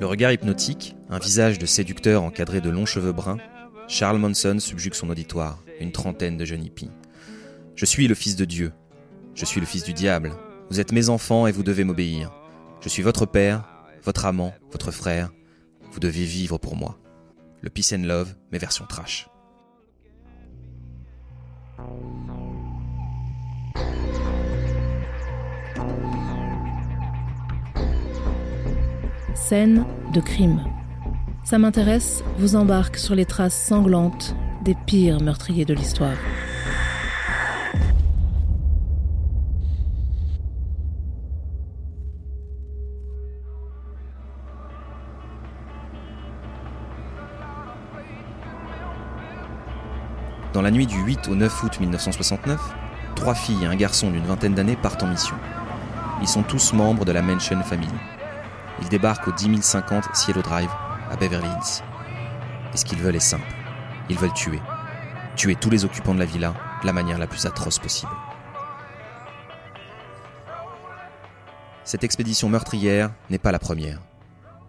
Le regard hypnotique, un visage de séducteur encadré de longs cheveux bruns, Charles Manson subjugue son auditoire, une trentaine de jeunes hippies. Je suis le fils de Dieu. Je suis le fils du diable. Vous êtes mes enfants et vous devez m'obéir. Je suis votre père, votre amant, votre frère. Vous devez vivre pour moi. Le Peace and Love, mais version trash. Scène de crime. Ça m'intéresse vous embarque sur les traces sanglantes des pires meurtriers de l'histoire. Dans la nuit du 8 au 9 août 1969, trois filles et un garçon d'une vingtaine d'années partent en mission. Ils sont tous membres de la Mansion Family. Ils débarquent au 10050 Cielo Drive, à Beverly Hills. Et ce qu'ils veulent est simple. Ils veulent tuer. Tuer tous les occupants de la villa de la manière la plus atroce possible. Cette expédition meurtrière n'est pas la première.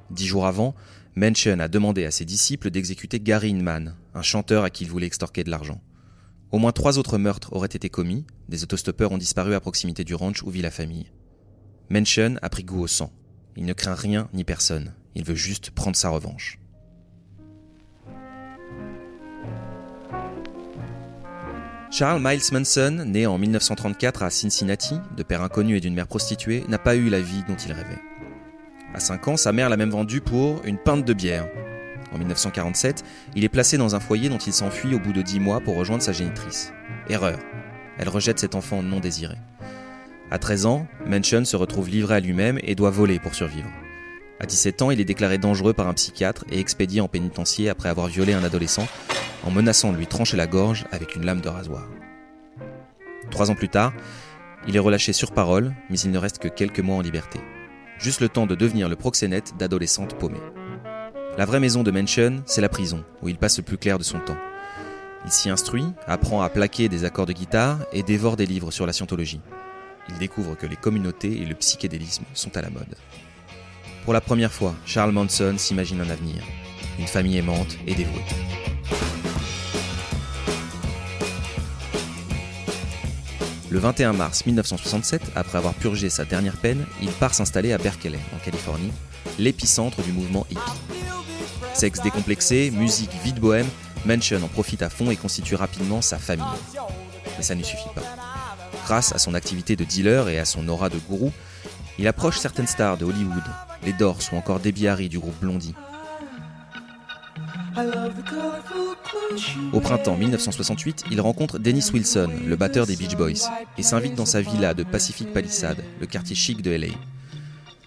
Dix jours avant, Mention a demandé à ses disciples d'exécuter Gary Inman, un chanteur à qui il voulait extorquer de l'argent. Au moins trois autres meurtres auraient été commis, des autostoppeurs ont disparu à proximité du ranch où vit la famille. Mention a pris goût au sang. Il ne craint rien ni personne, il veut juste prendre sa revanche. Charles Miles Manson, né en 1934 à Cincinnati, de père inconnu et d'une mère prostituée, n'a pas eu la vie dont il rêvait. À 5 ans, sa mère l'a même vendu pour une pinte de bière. En 1947, il est placé dans un foyer dont il s'enfuit au bout de 10 mois pour rejoindre sa génitrice. Erreur. Elle rejette cet enfant non désiré. À 13 ans, Mansion se retrouve livré à lui-même et doit voler pour survivre. À 17 ans, il est déclaré dangereux par un psychiatre et expédié en pénitencier après avoir violé un adolescent en menaçant de lui trancher la gorge avec une lame de rasoir. Trois ans plus tard, il est relâché sur parole, mais il ne reste que quelques mois en liberté. Juste le temps de devenir le proxénète d'adolescentes paumées. La vraie maison de Mansion, c'est la prison, où il passe le plus clair de son temps. Il s'y instruit, apprend à plaquer des accords de guitare et dévore des livres sur la scientologie. Il découvre que les communautés et le psychédélisme sont à la mode. Pour la première fois, Charles Manson s'imagine un avenir, une famille aimante et dévouée. Le 21 mars 1967, après avoir purgé sa dernière peine, il part s'installer à Berkeley, en Californie, l'épicentre du mouvement hippie. Sexe décomplexé, musique vide bohème, Mansion en profite à fond et constitue rapidement sa famille. Mais ça ne suffit pas. Grâce à son activité de dealer et à son aura de gourou, il approche certaines stars de Hollywood, les Doors ou encore Debbie Harry du groupe Blondie. Au printemps 1968, il rencontre Dennis Wilson, le batteur des Beach Boys, et s'invite dans sa villa de Pacific Palisade, le quartier chic de LA.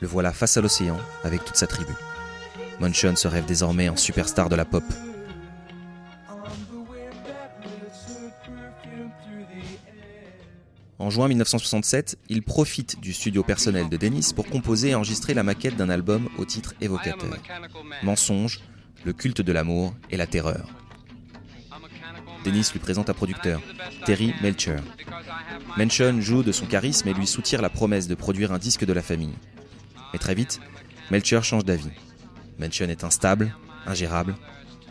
Le voilà face à l'océan avec toute sa tribu. Mansion se rêve désormais en superstar de la pop. En juin 1967, il profite du studio personnel de Dennis pour composer et enregistrer la maquette d'un album au titre évocateur. Mensonge, le culte de l'amour et la terreur. Dennis lui présente un producteur, Terry Melcher. Mention joue de son charisme et lui soutire la promesse de produire un disque de la famille. Mais très vite, Melcher change d'avis. Mention est instable, ingérable,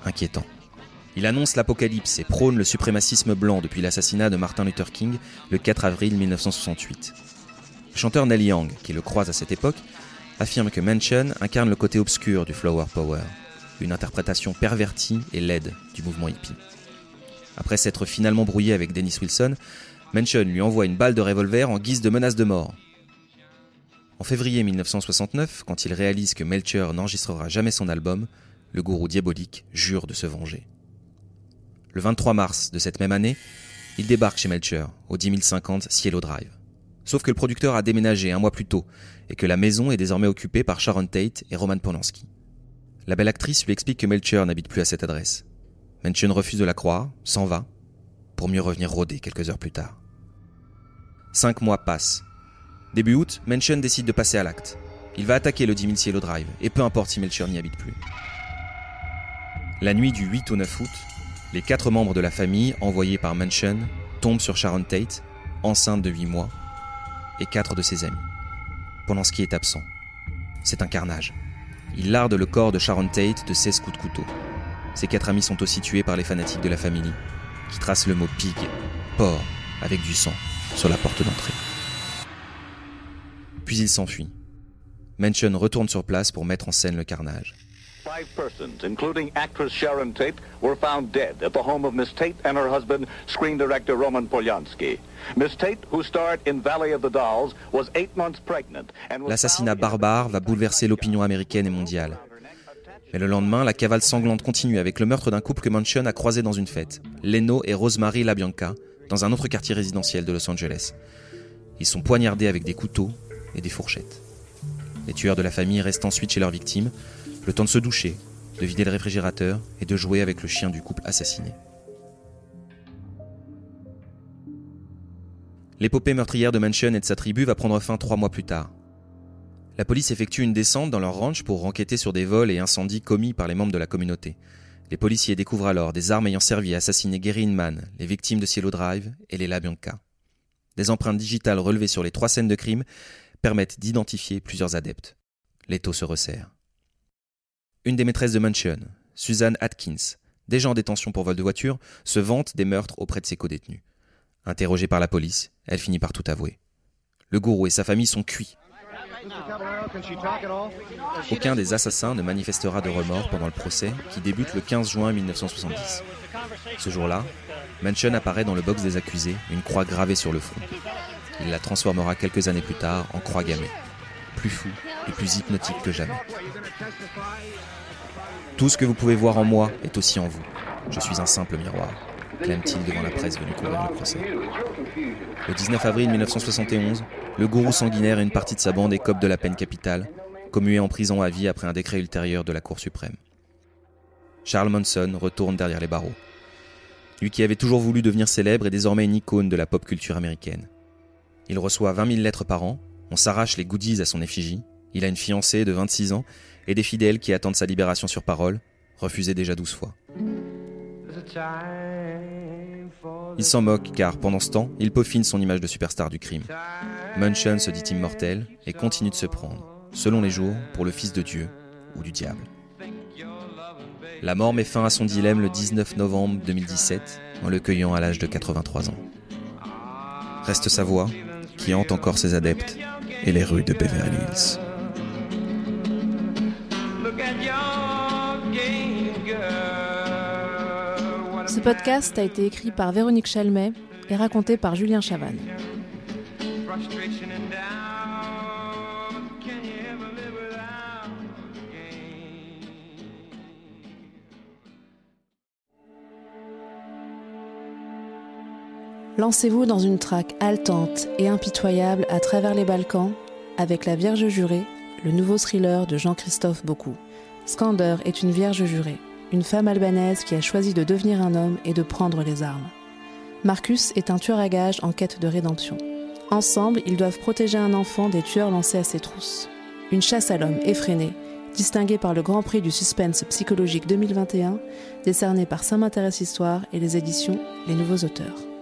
inquiétant. Il annonce l'apocalypse et prône le suprémacisme blanc depuis l'assassinat de Martin Luther King le 4 avril 1968. Le chanteur Neil Young, qui le croise à cette époque, affirme que Mansion incarne le côté obscur du Flower Power, une interprétation pervertie et laide du mouvement hippie. Après s'être finalement brouillé avec Dennis Wilson, Mansion lui envoie une balle de revolver en guise de menace de mort. En février 1969, quand il réalise que Melcher n'enregistrera jamais son album, le gourou diabolique jure de se venger. Le 23 mars de cette même année, il débarque chez Melcher, au 10050 Cielo Drive. Sauf que le producteur a déménagé un mois plus tôt et que la maison est désormais occupée par Sharon Tate et Roman Polanski. La belle actrice lui explique que Melcher n'habite plus à cette adresse. Mention refuse de la croire, s'en va, pour mieux revenir rôder quelques heures plus tard. Cinq mois passent. Début août, Mention décide de passer à l'acte. Il va attaquer le 10 000 Cielo Drive, et peu importe si Melcher n'y habite plus. La nuit du 8 au 9 août, les quatre membres de la famille envoyés par Mansion tombent sur Sharon Tate, enceinte de 8 mois, et quatre de ses amis, pendant ce qui est absent. C'est un carnage. Ils lardent le corps de Sharon Tate de 16 coups de couteau. Ces quatre amis sont aussi tués par les fanatiques de la famille, qui tracent le mot pig, porc, avec du sang, sur la porte d'entrée. Puis ils s'enfuient. Mansion retourne sur place pour mettre en scène le carnage. Five persons, including actress Sharon Tate, were found dead at the home of Miss Tate and her husband, screen director Roman Polyansky. Miss Tate, who starred in Valley of the Dolls, was eight months pregnant and was L'assassinat barbare va bouleverser l'opinion américaine et mondiale. Mais le lendemain, la cavale sanglante continue avec le meurtre d'un couple que Mansion a croisé dans une fête, Leno et Rosemary LaBianca, dans un autre quartier résidentiel de Los Angeles. Ils sont poignardés avec des couteaux et des fourchettes. Les tueurs de la famille restent ensuite chez leurs victimes, le temps de se doucher, de vider le réfrigérateur et de jouer avec le chien du couple assassiné. L'épopée meurtrière de Mansion et de sa tribu va prendre fin trois mois plus tard. La police effectue une descente dans leur ranch pour enquêter sur des vols et incendies commis par les membres de la communauté. Les policiers découvrent alors des armes ayant servi à assassiner Gary Inman, les victimes de Cielo Drive et les LaBianca. Des empreintes digitales relevées sur les trois scènes de crime permettent d'identifier plusieurs adeptes. L'étau se resserre. Une des maîtresses de Mansion, Suzanne Atkins, déjà en détention pour vol de voiture, se vante des meurtres auprès de ses codétenus. Interrogée par la police, elle finit par tout avouer. Le gourou et sa famille sont cuits. Aucun des assassins ne manifestera de remords pendant le procès qui débute le 15 juin 1970. Ce jour-là, Mansion apparaît dans le box des accusés, une croix gravée sur le front. Il la transformera quelques années plus tard en croix gammée, plus fou et plus hypnotique que jamais. Tout ce que vous pouvez voir en moi est aussi en vous. Je suis un simple miroir, clame-t-il devant la presse venue couvrir le procès. Le 19 avril 1971, le gourou sanguinaire et une partie de sa bande écopent de la peine capitale, commuée en prison à vie après un décret ultérieur de la Cour suprême. Charles Manson retourne derrière les barreaux. Lui qui avait toujours voulu devenir célèbre est désormais une icône de la pop culture américaine. Il reçoit 20 000 lettres par an, on s'arrache les goodies à son effigie, il a une fiancée de 26 ans et des fidèles qui attendent sa libération sur parole, refusée déjà 12 fois. Il s'en moque car pendant ce temps, il peaufine son image de superstar du crime. Munchen se dit immortel et continue de se prendre, selon les jours, pour le fils de Dieu ou du diable. La mort met fin à son dilemme le 19 novembre 2017 en le cueillant à l'âge de 83 ans. Reste sa voix, qui hante encore ses adeptes, et les rues de Beverly Hills. Podcast a été écrit par Véronique Chalmet et raconté par Julien Chavannes. Lancez-vous dans une traque haletante et impitoyable à travers les Balkans avec La Vierge jurée, le nouveau thriller de Jean-Christophe Beaucoup. Skander est une vierge jurée, une femme albanaise qui a choisi de devenir un homme et de prendre les armes. Marcus est un tueur à gages en quête de rédemption. Ensemble, ils doivent protéger un enfant des tueurs lancés à ses trousses. Une chasse à l'homme effrénée, distinguée par le Grand Prix du suspense psychologique 2021, décerné par Saint m'intéresse Histoire et les éditions Les Nouveaux Auteurs.